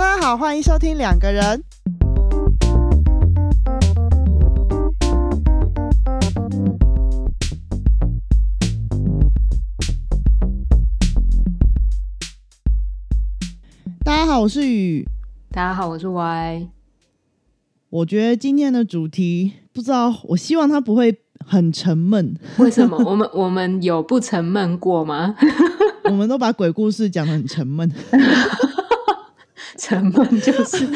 大家好，欢迎收听两个人。大家好，我是雨。大家好，我是 Y。我觉得今天的主题，不知道，我希望它不会很沉闷。为什么？我们我们有不沉闷过吗？我们都把鬼故事讲的很沉闷。沉闷就是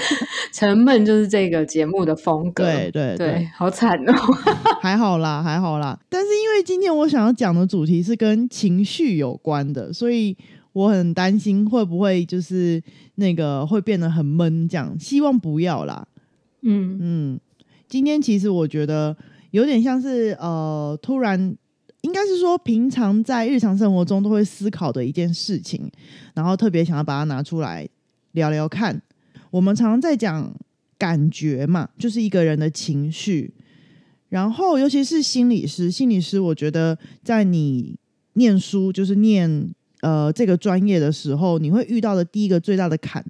沉闷，就是这个节目的风格。对对对，好惨哦！还好啦，还好啦。但是因为今天我想要讲的主题是跟情绪有关的，所以我很担心会不会就是那个会变得很闷，这样希望不要啦。嗯嗯，今天其实我觉得有点像是呃，突然应该是说平常在日常生活中都会思考的一件事情，然后特别想要把它拿出来。聊聊看，我们常常在讲感觉嘛，就是一个人的情绪。然后，尤其是心理师，心理师，我觉得在你念书，就是念呃这个专业的时候，你会遇到的第一个最大的坎，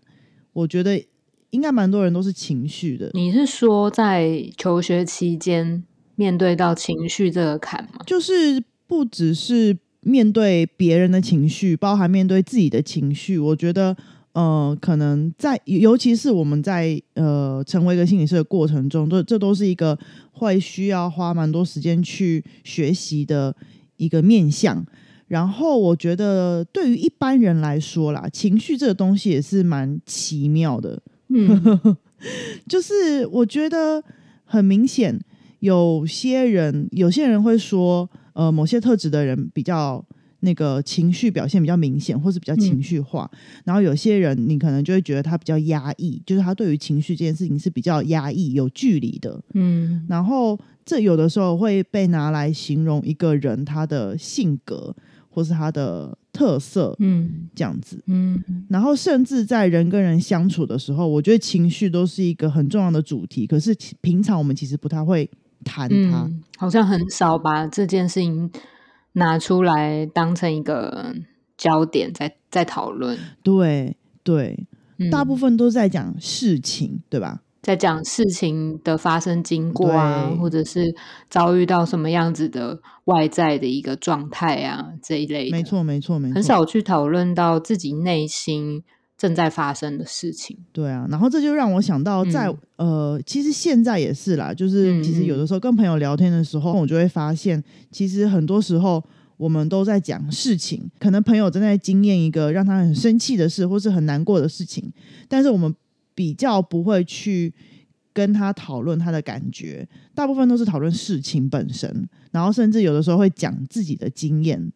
我觉得应该蛮多人都是情绪的。你是说在求学期间面对到情绪这个坎吗？就是不只是面对别人的情绪，包含面对自己的情绪，我觉得。呃，可能在，尤其是我们在呃成为一个心理师的过程中，这这都是一个会需要花蛮多时间去学习的一个面向。然后，我觉得对于一般人来说啦，情绪这个东西也是蛮奇妙的。嗯，就是我觉得很明显，有些人有些人会说，呃，某些特质的人比较。那个情绪表现比较明显，或是比较情绪化，然后有些人你可能就会觉得他比较压抑，就是他对于情绪这件事情是比较压抑、有距离的。嗯，然后这有的时候会被拿来形容一个人他的性格或是他的特色，嗯，这样子，嗯，然后甚至在人跟人相处的时候，我觉得情绪都是一个很重要的主题。可是平常我们其实不太会谈它，好像很少把这件事情。拿出来当成一个焦点，在在讨论。对对，大部分都在讲事情，对吧？在讲事情的发生经过啊，或者是遭遇到什么样子的外在的一个状态啊，这一类的。没错，没错，没错。很少去讨论到自己内心正在发生的事情。对啊，然后这就让我想到，在呃，其实现在也是啦，就是其实有的时候跟朋友聊天的时候，我就会发现，其实很多时候。我们都在讲事情，可能朋友正在经验一个让他很生气的事，或是很难过的事情，但是我们比较不会去跟他讨论他的感觉，大部分都是讨论事情本身，然后甚至有的时候会讲自己的经验。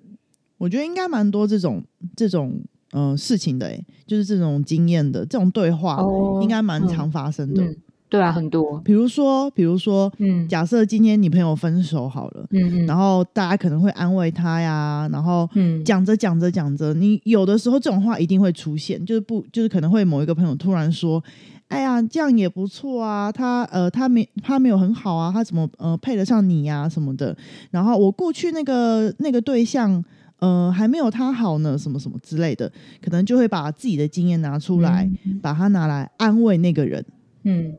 我觉得应该蛮多这种这种嗯事情的，诶，就是这种经验的这种对话，应该蛮常发生的。对啊，很多。比如说，比如说，嗯，假设今天你朋友分手好了，嗯嗯，然后大家可能会安慰他呀，然后，嗯，讲着讲着讲着，你有的时候这种话一定会出现，就是不，就是可能会某一个朋友突然说，哎呀，这样也不错啊，他呃，他没他没有很好啊，他怎么呃配得上你呀什么的，然后我过去那个那个对象呃还没有他好呢，什么什么之类的，可能就会把自己的经验拿出来，把它拿来安慰那个人，嗯。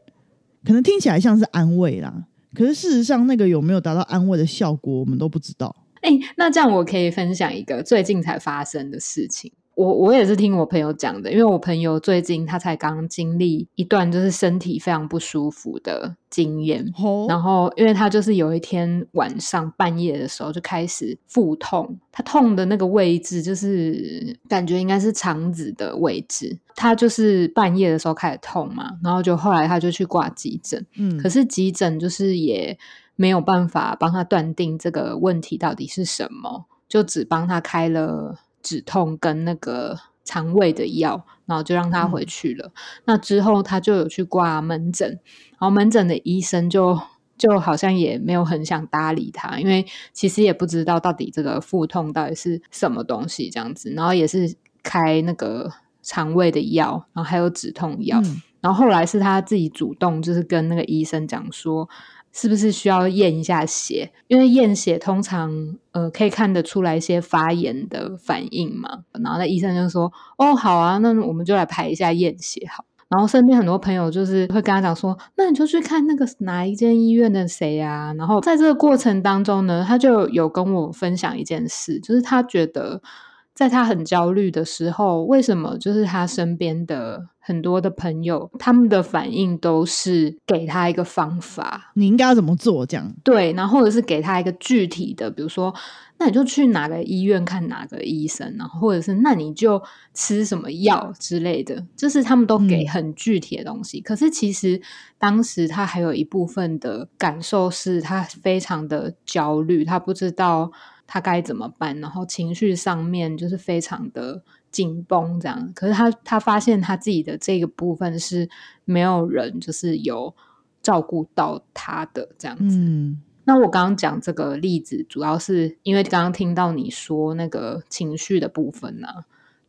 可能听起来像是安慰啦，可是事实上那个有没有达到安慰的效果，我们都不知道。哎，那这样我可以分享一个最近才发生的事情。我我也是听我朋友讲的，因为我朋友最近他才刚经历一段就是身体非常不舒服的经验，然后因为他就是有一天晚上半夜的时候就开始腹痛，他痛的那个位置就是感觉应该是肠子的位置，他就是半夜的时候开始痛嘛，然后就后来他就去挂急诊，嗯，可是急诊就是也没有办法帮他断定这个问题到底是什么，就只帮他开了。止痛跟那个肠胃的药，然后就让他回去了。那之后他就有去挂门诊，然后门诊的医生就就好像也没有很想搭理他，因为其实也不知道到底这个腹痛到底是什么东西这样子。然后也是开那个肠胃的药，然后还有止痛药。然后后来是他自己主动就是跟那个医生讲说。是不是需要验一下血？因为验血通常呃可以看得出来一些发炎的反应嘛。然后那医生就说：“哦，好啊，那我们就来排一下验血。”好，然后身边很多朋友就是会跟他讲说，那你就去看那个哪一间医院的谁啊。然后在这个过程当中呢，他就有跟我分享一件事，就是他觉得在他很焦虑的时候，为什么就是他身边的很多的朋友，他们的反应都是给他一个方法，你应该要怎么做？这样对，然后或者是给他一个具体的，比如说。那你就去哪个医院看哪个医生，然后或者是那你就吃什么药之类的，就是他们都给很具体的东西。可是其实当时他还有一部分的感受是他非常的焦虑，他不知道他该怎么办，然后情绪上面就是非常的紧绷这样。可是他他发现他自己的这个部分是没有人就是有照顾到他的这样子。那我刚刚讲这个例子，主要是因为刚刚听到你说那个情绪的部分呢，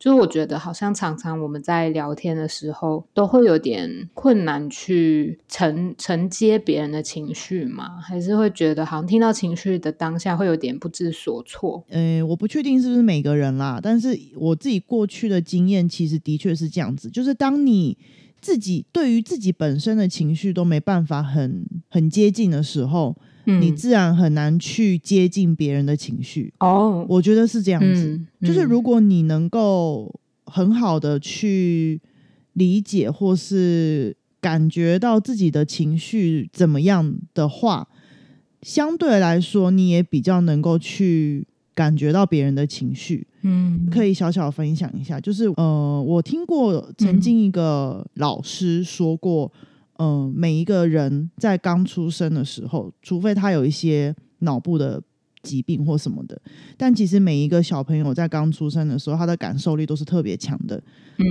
就是我觉得好像常常我们在聊天的时候，都会有点困难去承承接别人的情绪嘛，还是会觉得好像听到情绪的当下会有点不知所措。嗯，我不确定是不是每个人啦，但是我自己过去的经验其实的确是这样子，就是当你自己对于自己本身的情绪都没办法很很接近的时候。你自然很难去接近别人的情绪哦，我觉得是这样子。就是如果你能够很好的去理解或是感觉到自己的情绪怎么样的话，相对来说你也比较能够去感觉到别人的情绪。嗯，可以小小分享一下，就是呃，我听过曾经一个老师说过。嗯，每一个人在刚出生的时候，除非他有一些脑部的疾病或什么的，但其实每一个小朋友在刚出生的时候，他的感受力都是特别强的。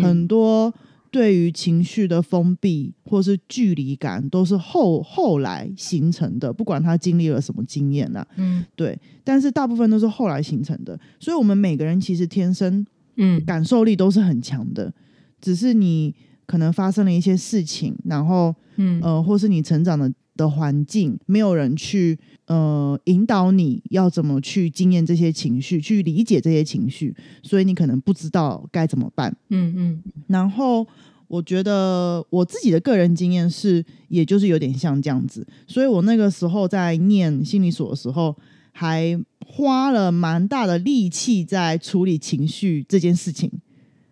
很多对于情绪的封闭或是距离感，都是后后来形成的。不管他经历了什么经验啦，嗯，对，但是大部分都是后来形成的。所以，我们每个人其实天生，嗯，感受力都是很强的，只是你。可能发生了一些事情，然后，嗯，呃，或是你成长的的环境，没有人去，呃，引导你要怎么去经验这些情绪，去理解这些情绪，所以你可能不知道该怎么办。嗯嗯。然后，我觉得我自己的个人经验是，也就是有点像这样子，所以我那个时候在念心理所的时候，还花了蛮大的力气在处理情绪这件事情。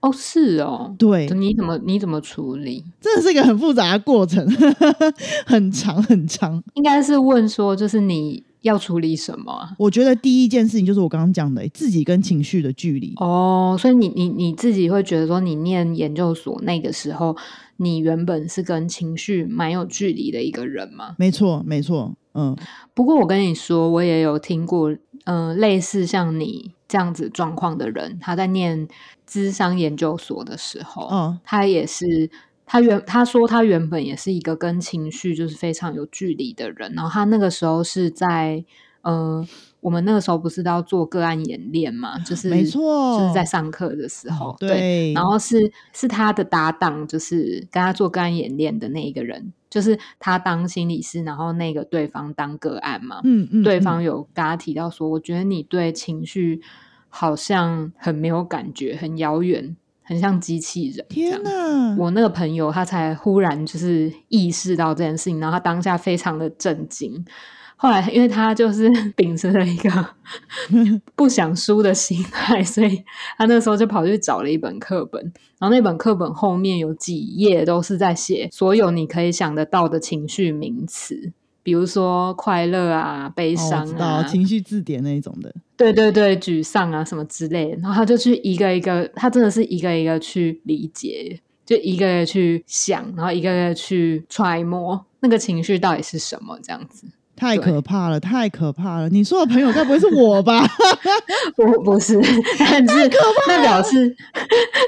哦，是哦，对，你怎么你怎么处理？真的是一个很复杂的过程，很 长很长。应该是问说，就是你要处理什么？我觉得第一件事情就是我刚刚讲的，自己跟情绪的距离。哦，所以你你你自己会觉得说，你念研究所那个时候，你原本是跟情绪蛮有距离的一个人吗？没错，没错。嗯，不过我跟你说，我也有听过，嗯，类似像你这样子状况的人，他在念智商研究所的时候，嗯，他也是，他原他说他原本也是一个跟情绪就是非常有距离的人，然后他那个时候是在，嗯。我们那个时候不是都要做个案演练嘛？就是没错，就是在上课的时候，对。然后是是他的搭档，就是跟他做个案演练的那一个人，就是他当心理师，然后那个对方当个案嘛。嗯嗯。对方有跟他提到说，我觉得你对情绪好像很没有感觉，很遥远，很像机器人。天哪！我那个朋友他才忽然就是意识到这件事情，然后他当下非常的震惊。后来，因为他就是 秉持了一个 不想输的心态，所以他那时候就跑去找了一本课本，然后那本课本后面有几页都是在写所有你可以想得到的情绪名词，比如说快乐啊、悲伤啊、情绪字典那一种的，对对对，沮丧啊什么之类的。然后他就去一个一个，他真的是一个一个去理解，就一个一个去想，然后一个一个去揣摩那个情绪到底是什么，这样子。太可怕了，太可怕了！你说的朋友该不会是我吧？不，不是，很可怕。那表示，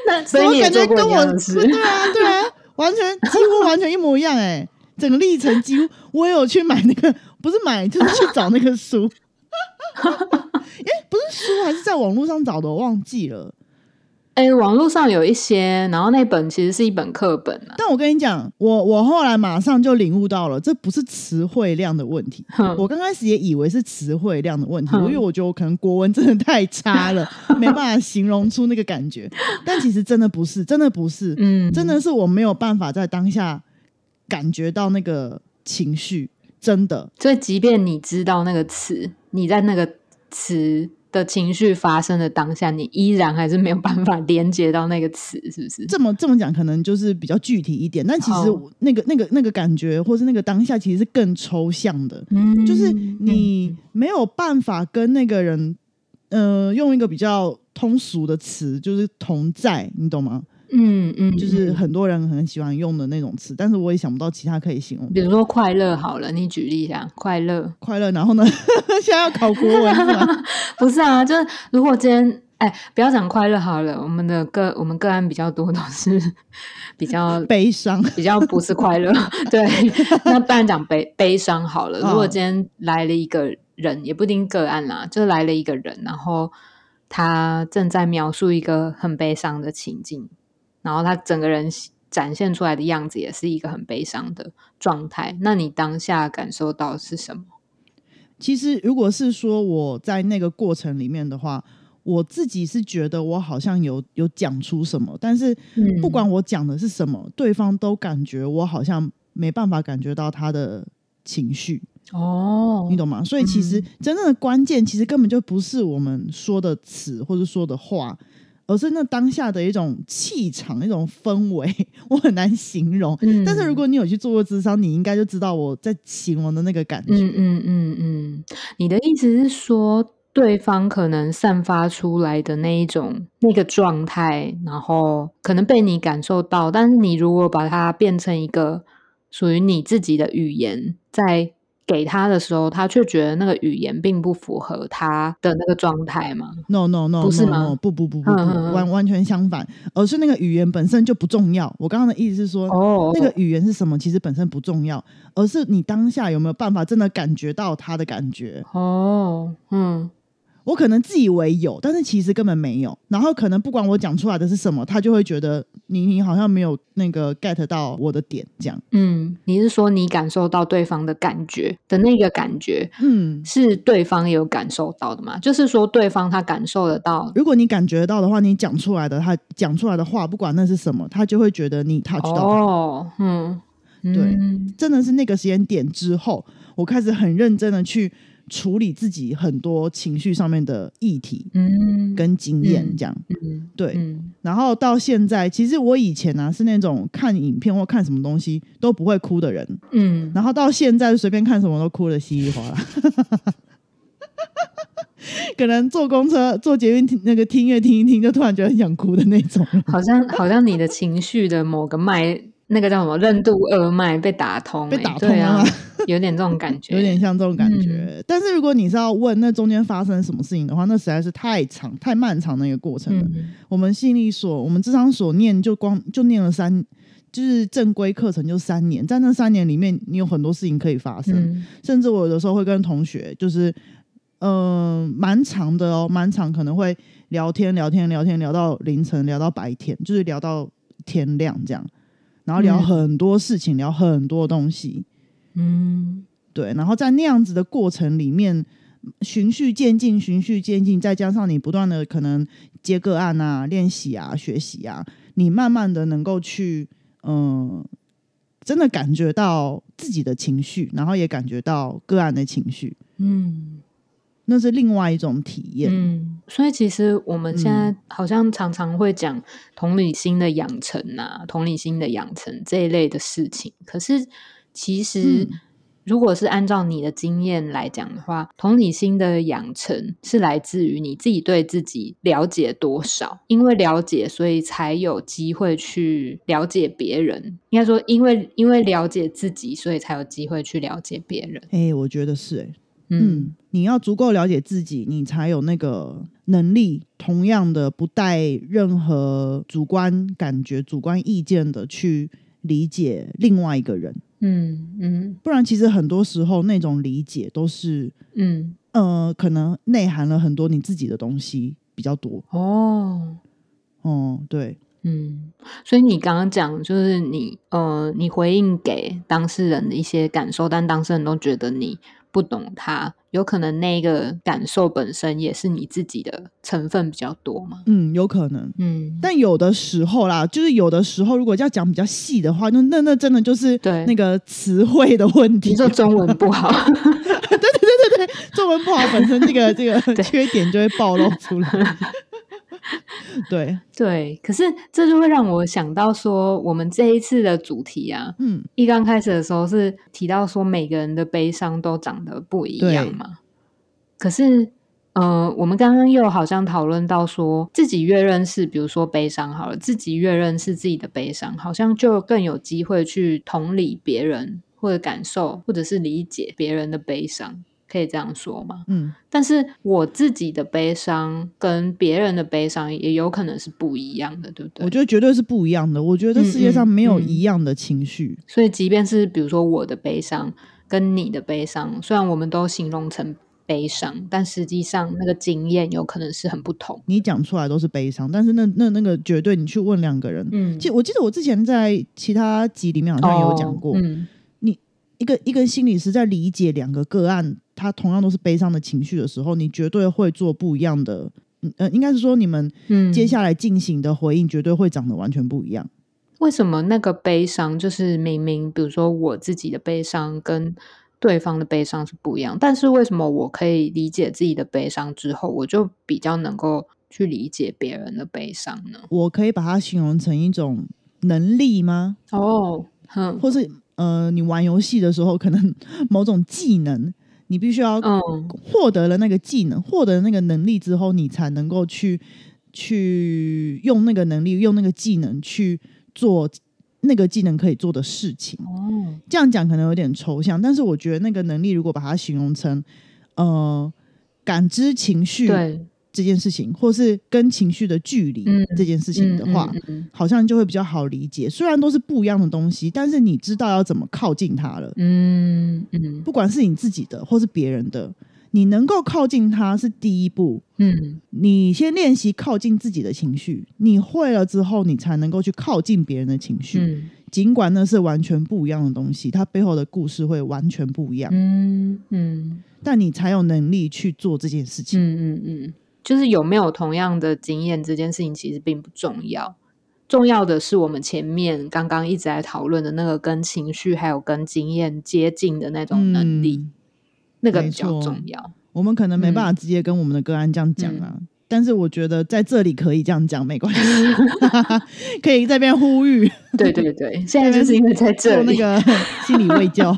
那所以你感觉跟我，对啊，对啊，完全几乎完全一模一样哎，整个历程几乎我有去买那个，不是买就是去找那个书。哎，不是书，还是在网络上找的，我忘记了。哎，网络上有一些，然后那本其实是一本课本啊。但我跟你讲，我我后来马上就领悟到了，这不是词汇量的问题。我刚开始也以为是词汇量的问题，因为我觉得我可能国文真的太差了，没办法形容出那个感觉。但其实真的不是，真的不是，嗯，真的是我没有办法在当下感觉到那个情绪，真的。所以，即便你知道那个词，你在那个词。的情绪发生的当下，你依然还是没有办法连接到那个词，是不是？这么这么讲，可能就是比较具体一点。但其实那个那个那个感觉，或是那个当下，其实是更抽象的。嗯，就是你没有办法跟那个人，呃，用一个比较通俗的词，就是同在，你懂吗？嗯嗯，就是很多人很喜欢用的那种词，但是我也想不到其他可以形容。比如说快乐好了，你举例一下快乐，快乐。然后呢，现在要考国文是吗？不是啊，就是如果今天哎，不要讲快乐好了，我们的个我们个案比较多都是 比较悲伤，比较不是快乐。对，那不然讲悲悲伤好了。如果今天来了一个人，也不一定个案啦，就是来了一个人，然后他正在描述一个很悲伤的情境。然后他整个人展现出来的样子也是一个很悲伤的状态。那你当下感受到是什么？其实，如果是说我在那个过程里面的话，我自己是觉得我好像有有讲出什么，但是不管我讲的是什么，对方都感觉我好像没办法感觉到他的情绪。哦，你懂吗？所以其实真正的关键，其实根本就不是我们说的词或者说的话。而是那当下的一种气场、一种氛围，我很难形容。但是如果你有去做过智商，你应该就知道我在形容的那个感觉。嗯嗯嗯嗯，你的意思是说，对方可能散发出来的那一种那个状态，然后可能被你感受到，但是你如果把它变成一个属于你自己的语言，在。给他的时候，他却觉得那个语言并不符合他的那个状态吗？No No No，不是吗？不不不不不，完完全相反，而是那个语言本身就不重要。我刚刚的意思是说，哦，那个语言是什么，其实本身不重要，而是你当下有没有办法真的感觉到他的感觉？哦，嗯。我可能自以为有，但是其实根本没有。然后可能不管我讲出来的是什么，他就会觉得你你好像没有那个 get 到我的点，这样。嗯，你是说你感受到对方的感觉的那个感觉，嗯，是对方有感受到的吗？就是说对方他感受得到。如果你感觉到的话，你讲出来的他讲出来的话，不管那是什么，他就会觉得你 touch 到。哦，嗯，对，真的是那个时间点之后，我开始很认真的去。处理自己很多情绪上面的议题，嗯，跟经验这样，嗯，对，然后到现在，其实我以前呢是那种看影片或看什么东西都不会哭的人，嗯，然后到现在随便看什么都哭的稀里哗啦，可能坐公车、坐捷运听那个听音乐听一听，就突然觉得很想哭的那种，好像好像你的情绪的某个脉。那个叫什么任督二脉被打通，被打通啊，有点这种感觉，有点像这种感觉。但是如果你是要问那中间发生什么事情的话，那实在是太长、太漫长的一个过程了。我们心理所，我们智商所念就光就念了三，就是正规课程就三年，在那三年里面，你有很多事情可以发生。甚至我有的时候会跟同学，就是嗯，蛮长的哦，蛮长，可能会聊天、聊天、聊天，聊到凌晨，聊到白天，就是聊到天亮这样。然后聊很多事情，聊很多东西，嗯，对。然后在那样子的过程里面，循序渐进，循序渐进，再加上你不断的可能接个案啊、练习啊、学习啊，你慢慢的能够去，嗯，真的感觉到自己的情绪，然后也感觉到个案的情绪，嗯。那是另外一种体验。嗯，所以其实我们现在好像常常会讲同理心的养成啊，同理心的养成这一类的事情。可是，其实如果是按照你的经验来讲的话，同理心的养成是来自于你自己对自己了解多少。因为了解，所以才有机会去了解别人。应该说，因为因为了解自己，所以才有机会去了解别人。哎，我觉得是哎。嗯，你要足够了解自己，你才有那个能力，同样的不带任何主观感觉、主观意见的去理解另外一个人。嗯嗯，不然其实很多时候那种理解都是，嗯。呃，可能内涵了很多你自己的东西比较多。哦，哦，对，嗯，所以你刚刚讲就是你呃，你回应给当事人的一些感受，但当事人都觉得你不懂他，有可能那个感受本身也是你自己的成分比较多嘛？嗯，有可能。嗯，但有的时候啦，就是有的时候，如果要讲比较细的话，那那那真的就是对那个词汇的问题你。说中文不好，对对对对对中文不好，本身这个 这个缺点就会暴露出来。对，对，可是这就会让我想到说，我们这一次的主题啊，嗯，一刚开始的时候是提到说每个人的悲伤都长得不一样嘛。可是，呃，我们刚刚又好像讨论到说，自己越认识，比如说悲伤好了，自己越认识自己的悲伤，好像就更有机会去同理别人或者感受，或者是理解别人的悲伤，可以这样说吗？嗯，但是我自己的悲伤跟别人的悲伤也有可能是不一样的，对不对？我觉得绝对是不一样的。我觉得这世界上没有一样的情绪。所以，即便是比如说我的悲伤跟你的悲伤，虽然我们都形容成悲伤，但实际上那个经验有可能是很不同。你讲出来都是悲伤，但是那那那个绝对，你去问两个人，嗯记我记得我之前在其他集里面好像有讲过，哦嗯一个一个心理师在理解两个个案，他同样都是悲伤的情绪的时候，你绝对会做不一样的。嗯呃，应该是说你们嗯，接下来进行的回应绝对会长得完全不一样。为什么那个悲伤就是明明，比如说我自己的悲伤跟对方的悲伤是不一样，但是为什么我可以理解自己的悲伤之后，我就比较能够去理解别人的悲伤呢？我可以把它形容成一种能力吗？哦，哼，或是呃，你玩游戏的时候，可能某种技能，你必须要嗯。获得了那个技能，获得了那个能力之后，你才能够去去用那个能力，用那个技能去做那个技能可以做的事情。哦，这样讲可能有点抽象，但是我觉得那个能力如果把它形容成呃感知情绪对，这件事情，或是跟情绪的距离嗯这件事情的话，嗯嗯嗯好像就会比较好理解。虽然都是不一样的东西，但是你知道要怎么靠近它了。嗯嗯不管是你自己的或是别人的，你能够靠近它是第一步。嗯你先练习靠近自己的情绪，你会了之后，你才能够去靠近别人的情绪。嗯尽管那是完全不一样的东西，它背后的故事会完全不一样，嗯嗯但你才有能力去做这件事情。嗯嗯嗯，就是有没有同样的经验这件事情其实并不重要，重要的是我们前面刚刚一直在讨论的那个跟情绪还有跟经验接近的那种能力，嗯那个比较重要。我们可能没办嗯法直接跟我们的个案这样讲啊，但是我觉得在这里可以这样讲，没关系，可以这边呼吁对对对，现在就是因为在这里，做那个 心理卫教。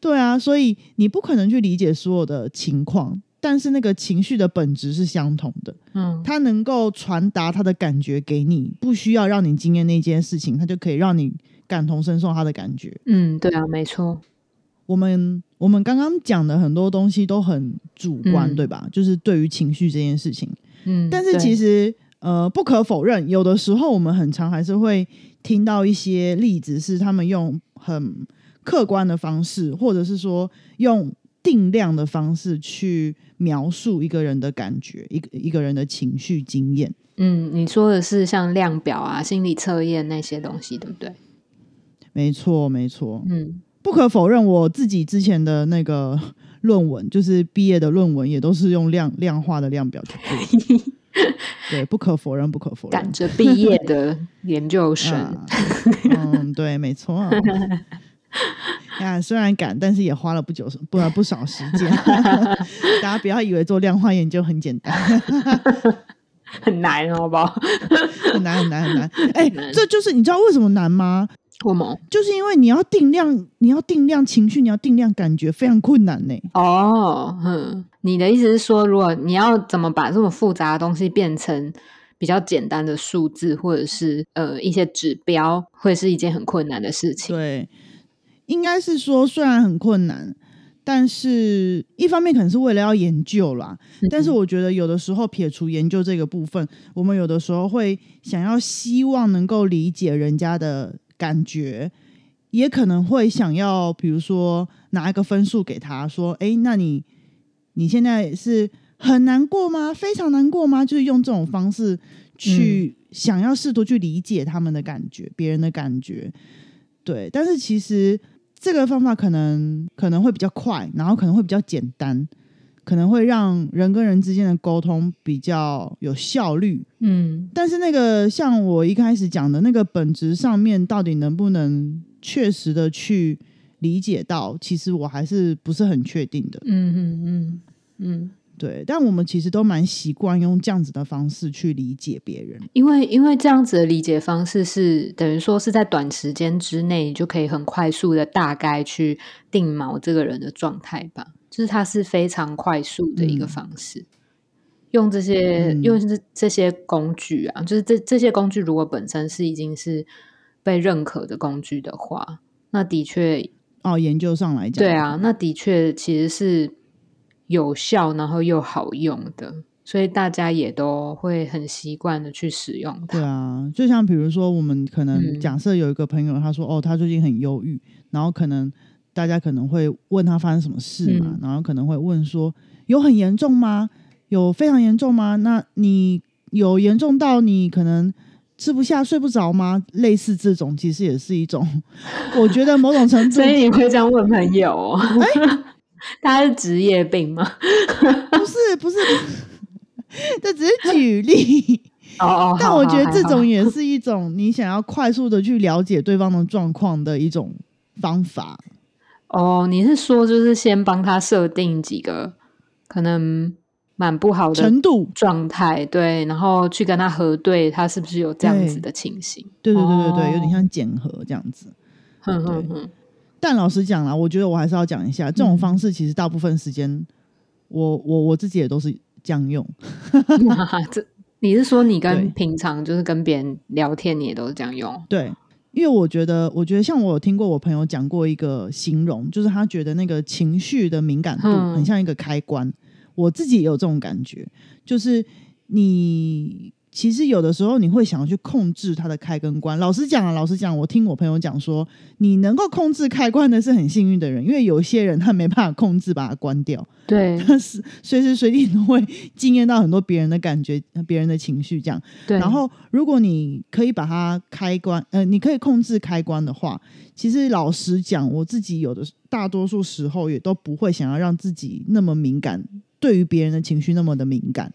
对啊，所以你不可能去理解所有的情况，但是那个情绪的本质是相同的，嗯。它能够传达它的感觉给你，不需要让你经验那件事情，它就可以让你感同身受它的感觉。嗯，对啊，没错，我们我们刚刚讲的很多东西都很主观，嗯。对吧？就是对于情绪这件事情，嗯，但是其实实呃，不可否认，有的时候我们很常还是会听到一些例子，是他们用很客观的方式，或者是说用定量的方式去描述一个人的感觉，一个一个人的情绪经验。嗯，你说的是像量表啊、心理测验那些东西，对不对？没错，没错。嗯不可否认，我自己之前的那个论文，就是毕业的论文，也都是用量量化的量表去做。对，不可否认，不可否认赶。着毕业的研究生，啊嗯，对，没错。呀，虽然赶，但是也花了不久不不少时间。大家不要以为做量化研究很简单，很难，好不好？很难很难很难。哎、难这就是你知道为什么难吗？为什么？就是因为你要定量，你要定量情绪，你要定量感觉，非常困难呢。哦，嗯，你的意思是说，如果你要怎么把这么复杂的东西变成比较简单的数字，或者是呃一些指标，会是一件很困难的事情。对，应该是说虽然很困难，但是一方面可能是为了要研究啦。但是我觉得有的时候撇除研究这个部分，我们有的时候会想要希望能够理解人家的感觉，也可能会想要比如说拿一个分数给他说：“诶，那你你现在是很难过吗？非常难过吗？”就是用这种方式去想要试图去理解他们的感觉，别人的感觉。对，但是其实这个方法可能可能会比较快，然后可能会比较简单，可能会让人跟人之间的沟通比较有效率。嗯但是那个像我一开始讲的那个本质上面，到底能不能确实的去理解到，其实我还是不是很确定的。嗯嗯嗯嗯，对，但我们其实都蛮习惯用这样子的方式去理解别人。因为因为这样子的理解方式是等于说是在短时间之内，你就可以很快速的大概去定锚这个人的状态吧，就是它是非常快速的一个嗯方式。用这些、嗯用这这些工具啊，就是这这些工具如果本身是已经是被认可的工具的话，那的确哦，研究上来讲，对啊，那的确其实是有效，然后又好用的，所以大家也都会很习惯的去使用它。对啊，就像比如说，我们可能嗯假设有一个朋友，他说哦，他最近很忧郁，然后可能大家可能会问他发生什么事嘛，嗯然后可能会问说有很严重吗？有非常严重吗？那你有严重到你可能吃不下、睡不着吗？类似这种，其实也是一种，我觉得某种程度所以你会这样问朋友、哦？他是职业病吗？不是不是，这只是举例。哦哦，但我觉得这种也是一种你想要快速的去了解对方的状况的一种方法。哦，你是说就是先帮他设定几个可能蛮不好的程度，状态，对，然后去跟他核对，他是不是有这样子的情形？对对对对对，有点哦像检核这样子。哼哼哼，但老实讲啦，我觉得我还是要讲一下，这种嗯方式其实大部分时间，我我我自己也都是这样用。这你是说你跟平常就是跟别人聊天，你也都是这样用？对，因为我觉得，我觉得像我有听过我朋友讲过一个形容，就是他觉得那个情绪的敏感度嗯很像一个开关。我自己也有这种感觉，就是你其实有的时候你会想要去控制它的开跟关。老实讲啊，老实讲，我听我朋友讲说，你能够控制开关的是很幸运的人，因为有些人他没办法控制把它关掉，对他 是随时随地都会惊艳到很多别人的感觉、别人的情绪这样。对，然后，如果你可以把它开关，呃，你可以控制开关的话，其实老实讲，我自己有的大多数时候也都不会想要让自己那么敏感，对于别人的情绪那么的敏感。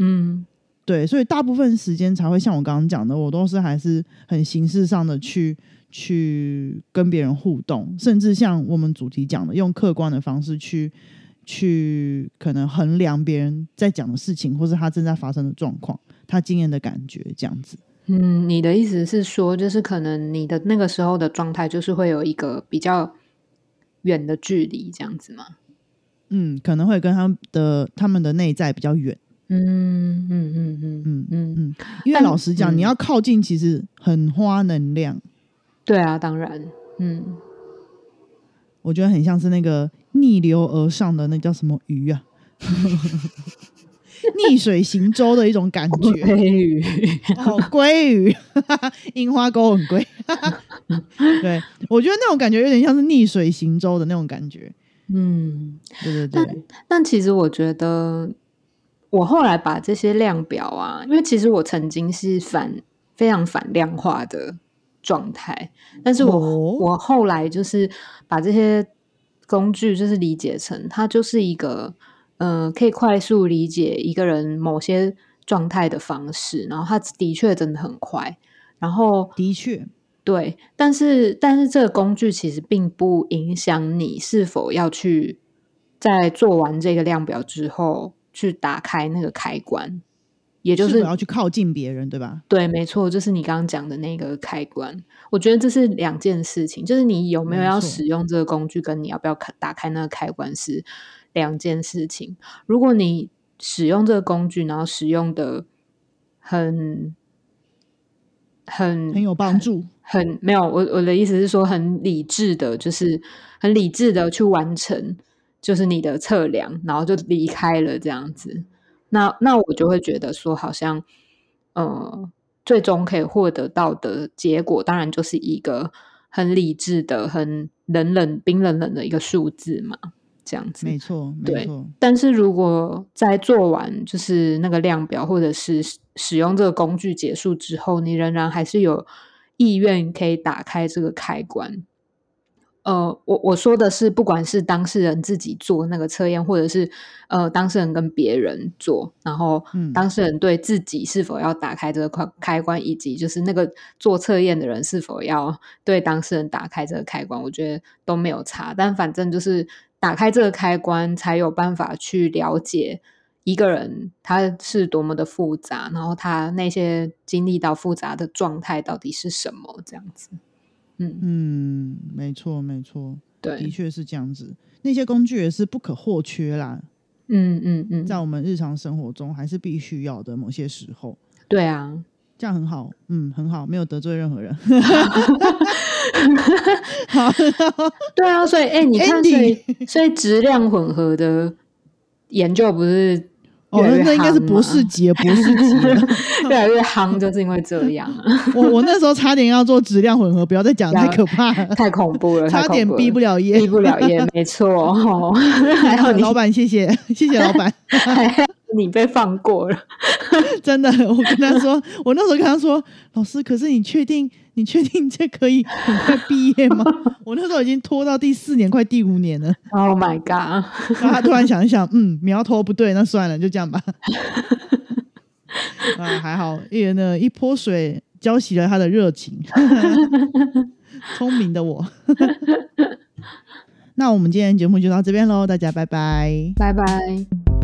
嗯对，所以大部分时间才会像我刚刚讲的，我都是还是很形式上的去去跟别人互动，甚至像我们主题讲的，用客观的方式去去可能衡量别人在讲的事情，或是他正在发生的状况，他经验的感觉这样子。嗯，你的意思是说，就是可能你的那个时候的状态，就是会有一个比较远的距离，这样子吗？嗯，可能会跟他们的他们的内在比较远，嗯嗯嗯嗯嗯嗯，嗯，因为老实讲，嗯。你要靠近，其实很花能量，对啊，当然，嗯，我觉得很像是那个逆流而上的那叫什么鱼啊，逆水行舟的一种感觉。鲑鱼，哦，鲑鱼，樱花沟很贵。对，我觉得那种感觉有点像是逆水行舟的那种感觉。嗯，对对对，但其实我觉得，我后来把这些量表啊，因为其实我曾经是反非常反量化的状态，但是我、哦我后来就是把这些工具就是理解成它就是一个嗯、呃可以快速理解一个人某些状态的方式，然后它的确真的很快，然后的确，对，但是但是这个工具其实并不影响你是否要去在做完这个量表之后去打开那个开关，也就是是要去靠近别人，对吧？对，没错，就是你刚刚讲的那个开关。我觉得这是两件事情，就是你有没有要使用这个工具，跟你要不要开打开那个开关是两件事情。如果你使用这个工具，然后使用的很很很有帮助。很没有，我我的意思是说，很理智的，就是很理智的去完成，就是你的测量，然后就离开了这样子。那那我就会觉得说，好像呃，最终可以获得到的结果，当然就是一个很理智的、很冷冷、冰冷冷的一个数字嘛。这样子。没错，没对错，但是如果在做完就是那个量表，或者是使使用这个工具结束之后，你仍然还是有意愿可以打开这个开关。呃，我我说的是，不管是当事人自己做那个测验，或者是呃当事人跟别人做，然后嗯当事人对自己是否要打开这个开开关，以及就是那个做测验的人是否要对当事人打开这个开关，我觉得都没有差。但反正就是打开这个开关，才有办法去了解一个人他是多么的复杂，然后他那些经历到复杂的状态到底是什么，这样子。嗯，嗯，没错，没错，的对，确是这样子。那些工具也是不可或缺啦，嗯嗯嗯，在我们日常生活中还是必须要的。某些时候，对啊，这样很好，嗯，很好，没有得罪任何人。好，对啊，所以哎、你看，所以所以质量混合的研究不是哦，那那应该是博士级博士级了。越来越夯，就是因为这样啊，我我那时候差点要做质量混合，不要再讲，太可怕了，太恐怖了，差点毕不了业毕。不了业，没错，哦、还好你老板，谢谢，谢谢老板。你被放过了，真的，我跟他说，我那时候跟他说，老师，可是你确定，你确定这可以很快毕业吗？我那时候已经拖到第四年，快第五年了。Oh my god！然后他突然想一想，嗯，苗头不对，那算了，就这样吧。啊，还好，一人呢一泼水浇熄了他的热情，聪明的我。那我们今天节目就到这边喽，大家拜拜。拜拜。